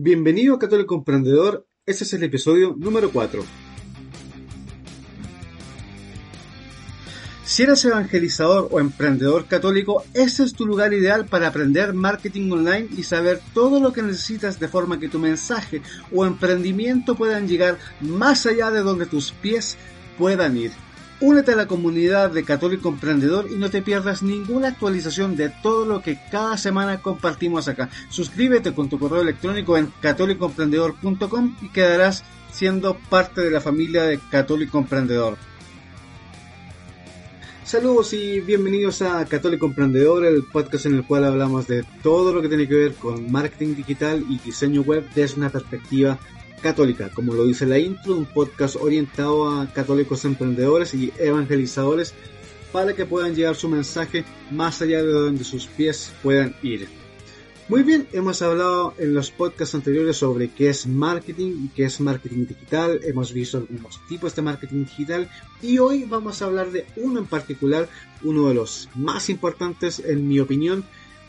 Bienvenido Católico Emprendedor, este es el episodio número 4. Si eres evangelizador o emprendedor católico, este es tu lugar ideal para aprender marketing online y saber todo lo que necesitas de forma que tu mensaje o emprendimiento puedan llegar más allá de donde tus pies puedan ir. Únete a la comunidad de Católico Emprendedor y no te pierdas ninguna actualización de todo lo que cada semana compartimos acá. Suscríbete con tu correo electrónico en católicoemprendedor.com y quedarás siendo parte de la familia de Católico Emprendedor. Saludos y bienvenidos a Católico Emprendedor, el podcast en el cual hablamos de todo lo que tiene que ver con marketing digital y diseño web desde una perspectiva católica, como lo dice la intro, un podcast orientado a católicos emprendedores y evangelizadores para que puedan llevar su mensaje más allá de donde sus pies puedan ir. Muy bien, hemos hablado en los podcasts anteriores sobre qué es marketing y qué es marketing digital, hemos visto algunos tipos de marketing digital y hoy vamos a hablar de uno en particular, uno de los más importantes en mi opinión,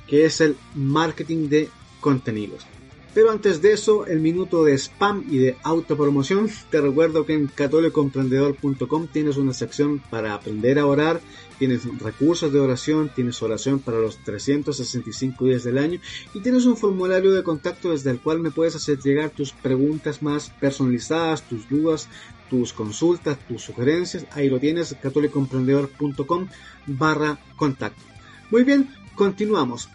que es el marketing de contenidos. Pero antes de eso, el minuto de spam y de autopromoción. Te recuerdo que en católicoemprendedor.com tienes una sección para aprender a orar, tienes recursos de oración, tienes oración para los 365 días del año y tienes un formulario de contacto desde el cual me puedes hacer llegar tus preguntas más personalizadas, tus dudas, tus consultas, tus sugerencias. Ahí lo tienes, católicoemprendedor.com barra contacto. Muy bien, continuamos.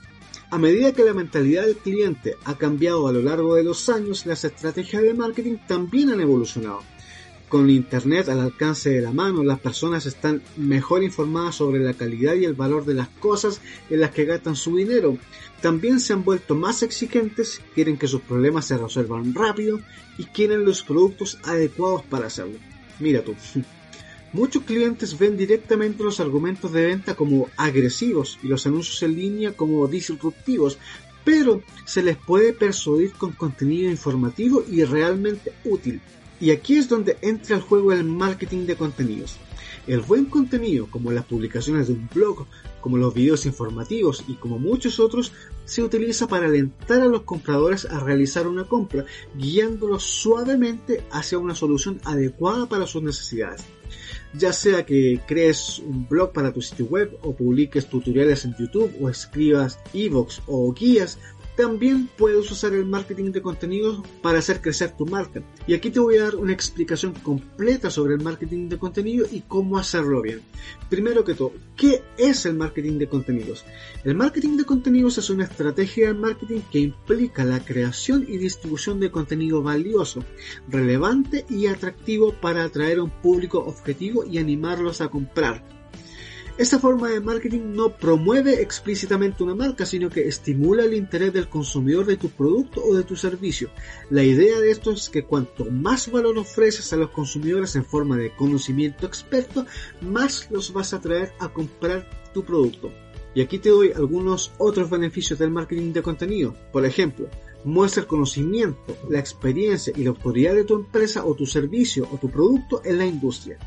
A medida que la mentalidad del cliente ha cambiado a lo largo de los años, las estrategias de marketing también han evolucionado. Con Internet al alcance de la mano, las personas están mejor informadas sobre la calidad y el valor de las cosas en las que gastan su dinero. También se han vuelto más exigentes, quieren que sus problemas se resuelvan rápido y quieren los productos adecuados para hacerlo. Mira tú. Muchos clientes ven directamente los argumentos de venta como agresivos y los anuncios en línea como disruptivos, pero se les puede persuadir con contenido informativo y realmente útil. Y aquí es donde entra el juego el marketing de contenidos. El buen contenido, como las publicaciones de un blog, como los videos informativos y como muchos otros, se utiliza para alentar a los compradores a realizar una compra, guiándolos suavemente hacia una solución adecuada para sus necesidades ya sea que crees un blog para tu sitio web o publiques tutoriales en YouTube o escribas ebooks o guías, también puedes usar el marketing de contenidos para hacer crecer tu marca. Y aquí te voy a dar una explicación completa sobre el marketing de contenido y cómo hacerlo bien. Primero que todo, ¿qué es el marketing de contenidos? El marketing de contenidos es una estrategia de marketing que implica la creación y distribución de contenido valioso, relevante y atractivo para atraer a un público objetivo y animarlos a comprar esta forma de marketing no promueve explícitamente una marca, sino que estimula el interés del consumidor de tu producto o de tu servicio. La idea de esto es que cuanto más valor ofreces a los consumidores en forma de conocimiento experto, más los vas a atraer a comprar tu producto. Y aquí te doy algunos otros beneficios del marketing de contenido. Por ejemplo, muestra el conocimiento, la experiencia y la autoridad de tu empresa o tu servicio o tu producto en la industria.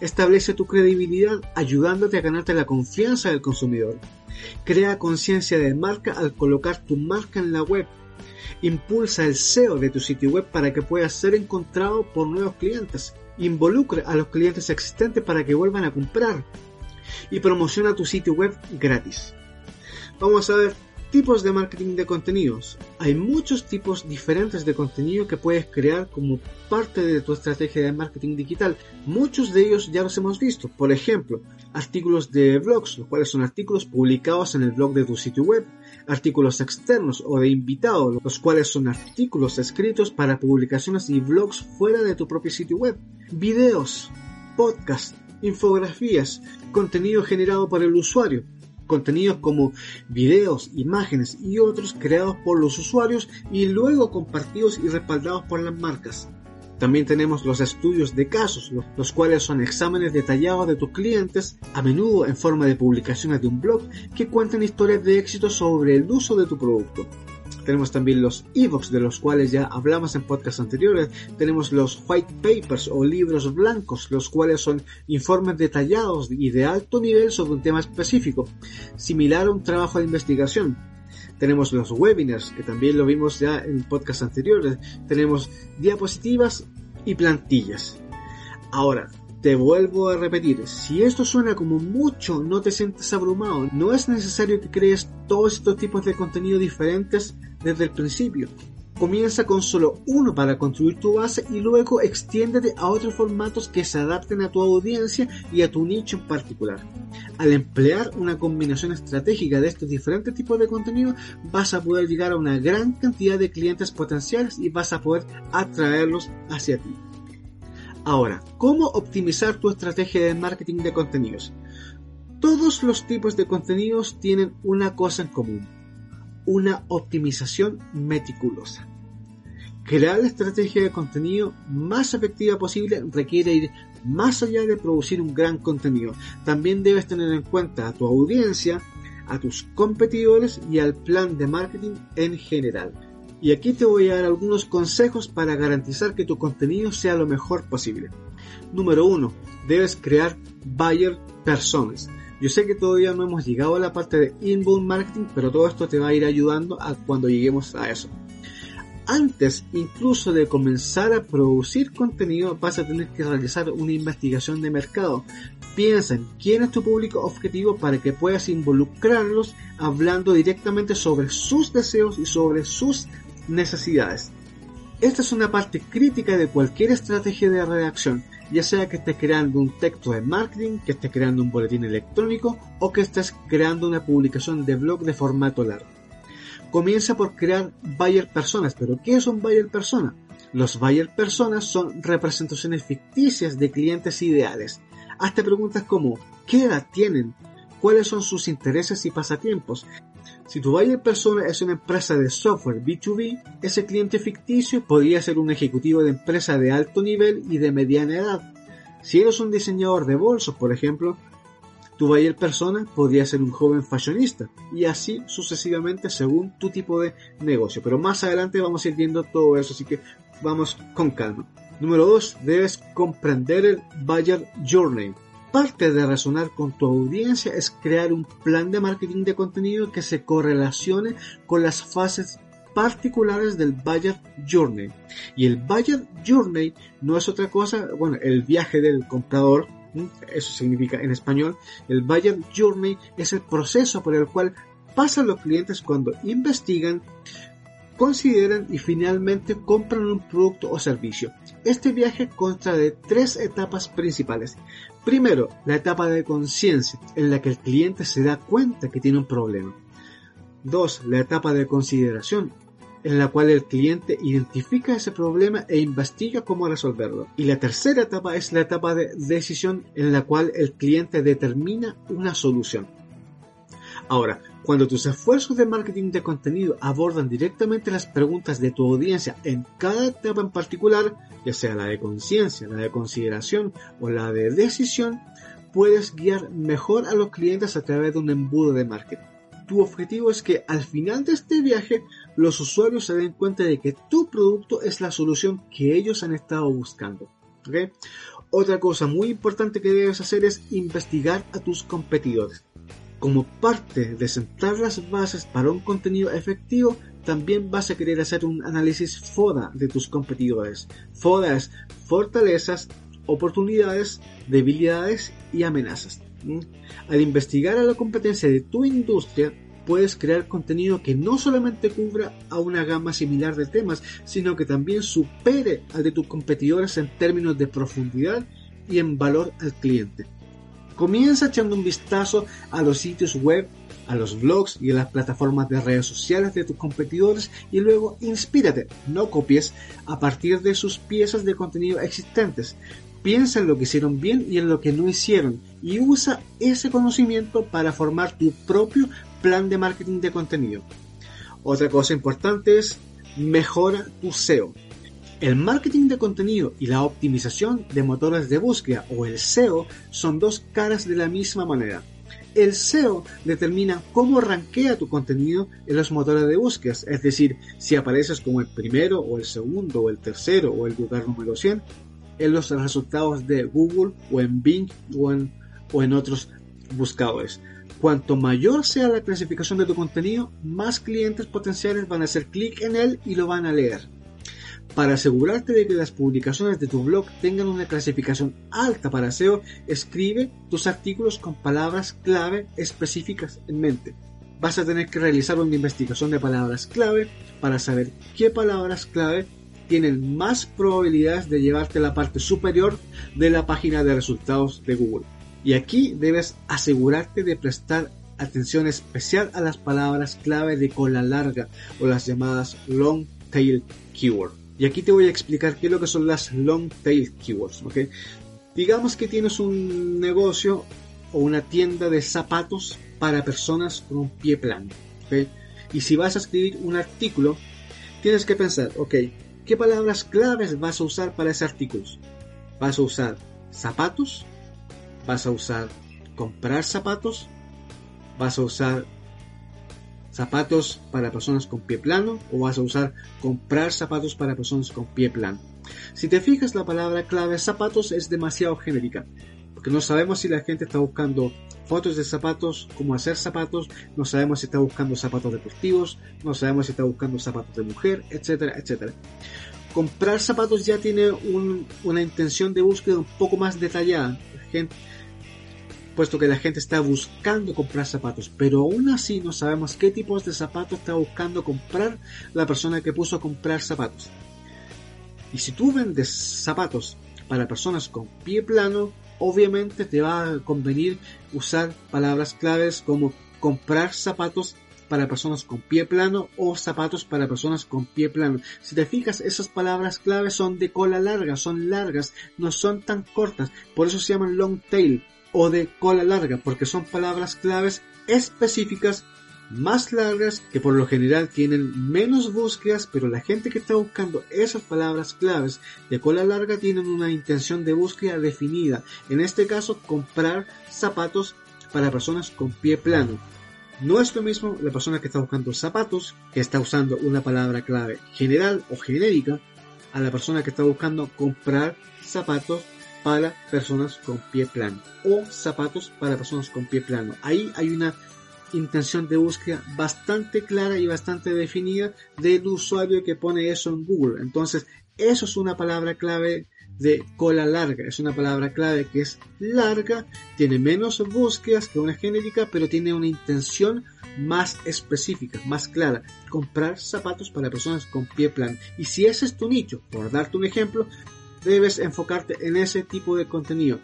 Establece tu credibilidad ayudándote a ganarte la confianza del consumidor. Crea conciencia de marca al colocar tu marca en la web. Impulsa el SEO de tu sitio web para que pueda ser encontrado por nuevos clientes. Involucra a los clientes existentes para que vuelvan a comprar. Y promociona tu sitio web gratis. Vamos a ver Tipos de marketing de contenidos. Hay muchos tipos diferentes de contenido que puedes crear como parte de tu estrategia de marketing digital. Muchos de ellos ya los hemos visto. Por ejemplo, artículos de blogs, los cuales son artículos publicados en el blog de tu sitio web. Artículos externos o de invitados, los cuales son artículos escritos para publicaciones y blogs fuera de tu propio sitio web. Videos, podcasts, infografías, contenido generado por el usuario contenidos como videos, imágenes y otros creados por los usuarios y luego compartidos y respaldados por las marcas. También tenemos los estudios de casos, los cuales son exámenes detallados de tus clientes, a menudo en forma de publicaciones de un blog que cuentan historias de éxito sobre el uso de tu producto. Tenemos también los ebooks de los cuales ya hablamos en podcasts anteriores. Tenemos los white papers o libros blancos, los cuales son informes detallados y de alto nivel sobre un tema específico, similar a un trabajo de investigación. tenemos los webinars, que también lo vimos ya en podcast anteriores, tenemos diapositivas y plantillas. Ahora, te vuelvo a repetir, si esto suena como mucho, no te sientes abrumado, no es necesario que crees todos estos tipos de contenido diferentes desde el principio. Comienza con solo uno para construir tu base y luego extiéndete a otros formatos que se adapten a tu audiencia y a tu nicho en particular. Al emplear una combinación estratégica de estos diferentes tipos de contenido, vas a poder llegar a una gran cantidad de clientes potenciales y vas a poder atraerlos hacia ti. Ahora, ¿cómo optimizar tu estrategia de marketing de contenidos? Todos los tipos de contenidos tienen una cosa en común, una optimización meticulosa. Crear la estrategia de contenido más efectiva posible requiere ir más allá de producir un gran contenido. También debes tener en cuenta a tu audiencia, a tus competidores y al plan de marketing en general. Y aquí te voy a dar algunos consejos para garantizar que tu contenido sea lo mejor posible. Número 1. Debes crear buyer personas. Yo sé que todavía no hemos llegado a la parte de inbound marketing, pero todo esto te va a ir ayudando a cuando lleguemos a eso. Antes incluso de comenzar a producir contenido vas a tener que realizar una investigación de mercado. Piensa en quién es tu público objetivo para que puedas involucrarlos hablando directamente sobre sus deseos y sobre sus necesidades. Esta es una parte crítica de cualquier estrategia de redacción, ya sea que estés creando un texto de marketing, que estés creando un boletín electrónico o que estés creando una publicación de blog de formato largo. Comienza por crear buyer personas, pero ¿qué es un buyer persona? Los buyer personas son representaciones ficticias de clientes ideales. Hazte preguntas como ¿qué edad tienen? ¿Cuáles son sus intereses y pasatiempos? Si tu buyer persona es una empresa de software B2B, ese cliente ficticio podría ser un ejecutivo de empresa de alto nivel y de mediana edad. Si eres un diseñador de bolsos, por ejemplo, tu buyer persona podría ser un joven fashionista y así sucesivamente según tu tipo de negocio. Pero más adelante vamos a ir viendo todo eso, así que vamos con calma. Número 2. Debes comprender el buyer journey. Parte de razonar con tu audiencia es crear un plan de marketing de contenido que se correlacione con las fases particulares del Buyer Journey. Y el Buyer Journey no es otra cosa, bueno, el viaje del comprador, eso significa en español, el Buyer Journey es el proceso por el cual pasan los clientes cuando investigan, consideran y finalmente compran un producto o servicio. Este viaje consta de tres etapas principales. Primero, la etapa de conciencia, en la que el cliente se da cuenta que tiene un problema. Dos, la etapa de consideración, en la cual el cliente identifica ese problema e investiga cómo resolverlo. Y la tercera etapa es la etapa de decisión, en la cual el cliente determina una solución. Ahora, cuando tus esfuerzos de marketing de contenido abordan directamente las preguntas de tu audiencia en cada etapa en particular, ya sea la de conciencia, la de consideración o la de decisión, puedes guiar mejor a los clientes a través de un embudo de marketing. Tu objetivo es que al final de este viaje los usuarios se den cuenta de que tu producto es la solución que ellos han estado buscando. Otra cosa muy importante que debes hacer es investigar a tus competidores. Como parte de sentar las bases para un contenido efectivo, también vas a querer hacer un análisis FODA de tus competidores. FODA es fortalezas, oportunidades, debilidades y amenazas. Al investigar a la competencia de tu industria, puedes crear contenido que no solamente cubra a una gama similar de temas, sino que también supere al de tus competidores en términos de profundidad y en valor al cliente. Comienza echando un vistazo a los sitios web, a los blogs y a las plataformas de redes sociales de tus competidores y luego inspírate, no copies a partir de sus piezas de contenido existentes. Piensa en lo que hicieron bien y en lo que no hicieron y usa ese conocimiento para formar tu propio plan de marketing de contenido. Otra cosa importante es mejora tu SEO. El marketing de contenido y la optimización de motores de búsqueda o el SEO son dos caras de la misma moneda. El SEO determina cómo rankea tu contenido en los motores de búsqueda, es decir, si apareces como el primero o el segundo o el tercero o el lugar número 100 en los resultados de Google o en Bing o o en otros buscadores. Cuanto mayor sea la clasificación de tu contenido, más clientes potenciales van a hacer clic en él y lo van a leer. Para asegurarte de que las publicaciones de tu blog tengan una clasificación alta para SEO, escribe tus artículos con palabras clave específicas en mente. Vas a tener que realizar una investigación de palabras clave para saber qué palabras clave tienen más probabilidades de llevarte a la parte superior de la página de resultados de Google. Y aquí debes asegurarte de prestar atención especial a las palabras clave de cola larga o las llamadas long tail keywords. Y aquí te voy a explicar qué es lo que son las long tail keywords. ¿okay? Digamos que tienes un negocio o una tienda de zapatos para personas con un pie plano. ¿okay? Y si vas a escribir un artículo, tienes que pensar, ok, ¿qué palabras claves vas a usar para ese artículo? ¿Vas a usar zapatos? ¿Vas a usar comprar zapatos? ¿Vas a usar zapatos para personas con pie plano o vas a usar comprar zapatos para personas con pie plano. Si te fijas la palabra clave zapatos es demasiado genérica, porque no sabemos si la gente está buscando fotos de zapatos, cómo hacer zapatos, no sabemos si está buscando zapatos deportivos, no sabemos si está buscando zapatos de mujer, etcétera, etcétera. Comprar zapatos ya tiene una intención de búsqueda un poco más detallada. Gente, puesto que la gente está buscando comprar zapatos, pero aún así no sabemos qué tipos de zapatos está buscando comprar la persona que puso a comprar zapatos. Y si tú vendes zapatos para personas con pie plano, obviamente te va a convenir usar palabras claves como comprar zapatos para personas con pie plano o zapatos para personas con pie plano. Si te fijas, esas palabras claves son de cola larga, son largas, no son tan cortas, por eso se llaman long tail o de cola larga, porque son palabras claves específicas más largas que por lo general tienen menos búsquedas, pero la gente que está buscando esas palabras claves de cola larga tienen una intención de búsqueda definida. En este caso, comprar zapatos para personas con pie plano. No es lo mismo la persona que está buscando zapatos, que está usando una palabra clave general o genérica, a la persona que está buscando comprar zapatos para personas con pie plano o zapatos para personas con pie plano. Ahí hay una intención de búsqueda bastante clara y bastante definida del usuario que pone eso en Google. Entonces, eso es una palabra clave de cola larga. Es una palabra clave que es larga, tiene menos búsquedas que una genérica, pero tiene una intención más específica, más clara. Comprar zapatos para personas con pie plano. Y si ese es tu nicho, por darte un ejemplo, debes enfocarte en ese tipo de contenido.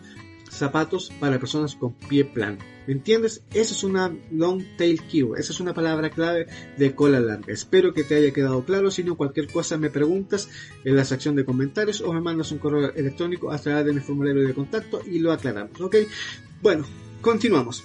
Zapatos para personas con pie plano. ¿Me entiendes? Esa es una long tail keyword. Esa es una palabra clave de cola larga. Espero que te haya quedado claro. Si no, cualquier cosa me preguntas en la sección de comentarios o me mandas un correo electrónico a través de mi formulario de contacto y lo aclaramos. ¿Ok? Bueno, continuamos.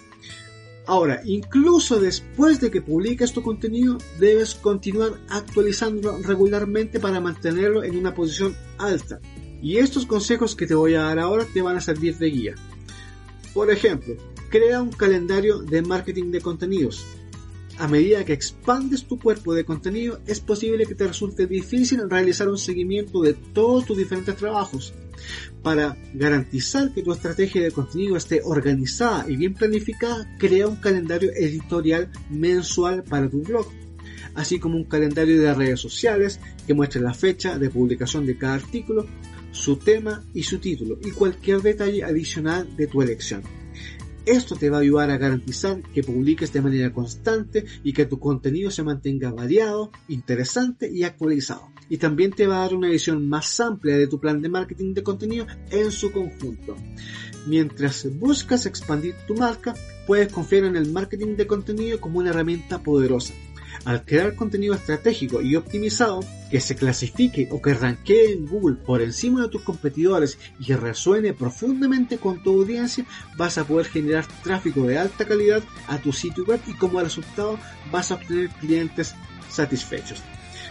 Ahora, incluso después de que publiques tu contenido, debes continuar actualizándolo regularmente para mantenerlo en una posición alta. Y estos consejos que te voy a dar ahora te van a servir de guía. Por ejemplo, crea un calendario de marketing de contenidos. A medida que expandes tu cuerpo de contenido, es posible que te resulte difícil realizar un seguimiento de todos tus diferentes trabajos. Para garantizar que tu estrategia de contenido esté organizada y bien planificada, crea un calendario editorial mensual para tu blog, así como un calendario de redes sociales que muestre la fecha de publicación de cada artículo, su tema y su título y cualquier detalle adicional de tu elección. Esto te va a ayudar a garantizar que publiques de manera constante y que tu contenido se mantenga variado, interesante y actualizado. Y también te va a dar una visión más amplia de tu plan de marketing de contenido en su conjunto. Mientras buscas expandir tu marca, puedes confiar en el marketing de contenido como una herramienta poderosa al crear contenido estratégico y optimizado que se clasifique o que ranquee en Google por encima de tus competidores y que resuene profundamente con tu audiencia, vas a poder generar tráfico de alta calidad a tu sitio web y como resultado vas a obtener clientes satisfechos.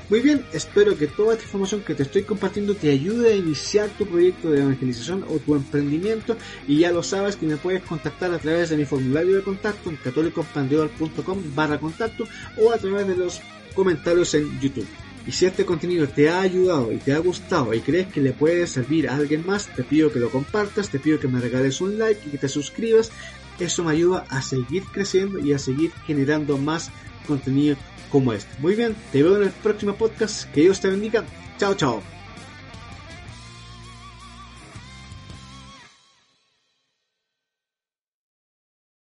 Muy bien, espero que toda esta información que te estoy compartiendo te ayude a iniciar tu proyecto de evangelización o tu emprendimiento y ya lo sabes que me puedes contactar a través de mi formulario de contacto en católicoemprendedor.com barra contacto o a través de los comentarios en YouTube. Y si este contenido te ha ayudado y te ha gustado y crees que le puede servir a alguien más, te pido que lo compartas, te pido que me regales un like y que te suscribas eso me ayuda a seguir creciendo y a seguir generando más contenido como este. Muy bien, te veo en el próximo podcast. Que Dios te bendiga. Chao, chao.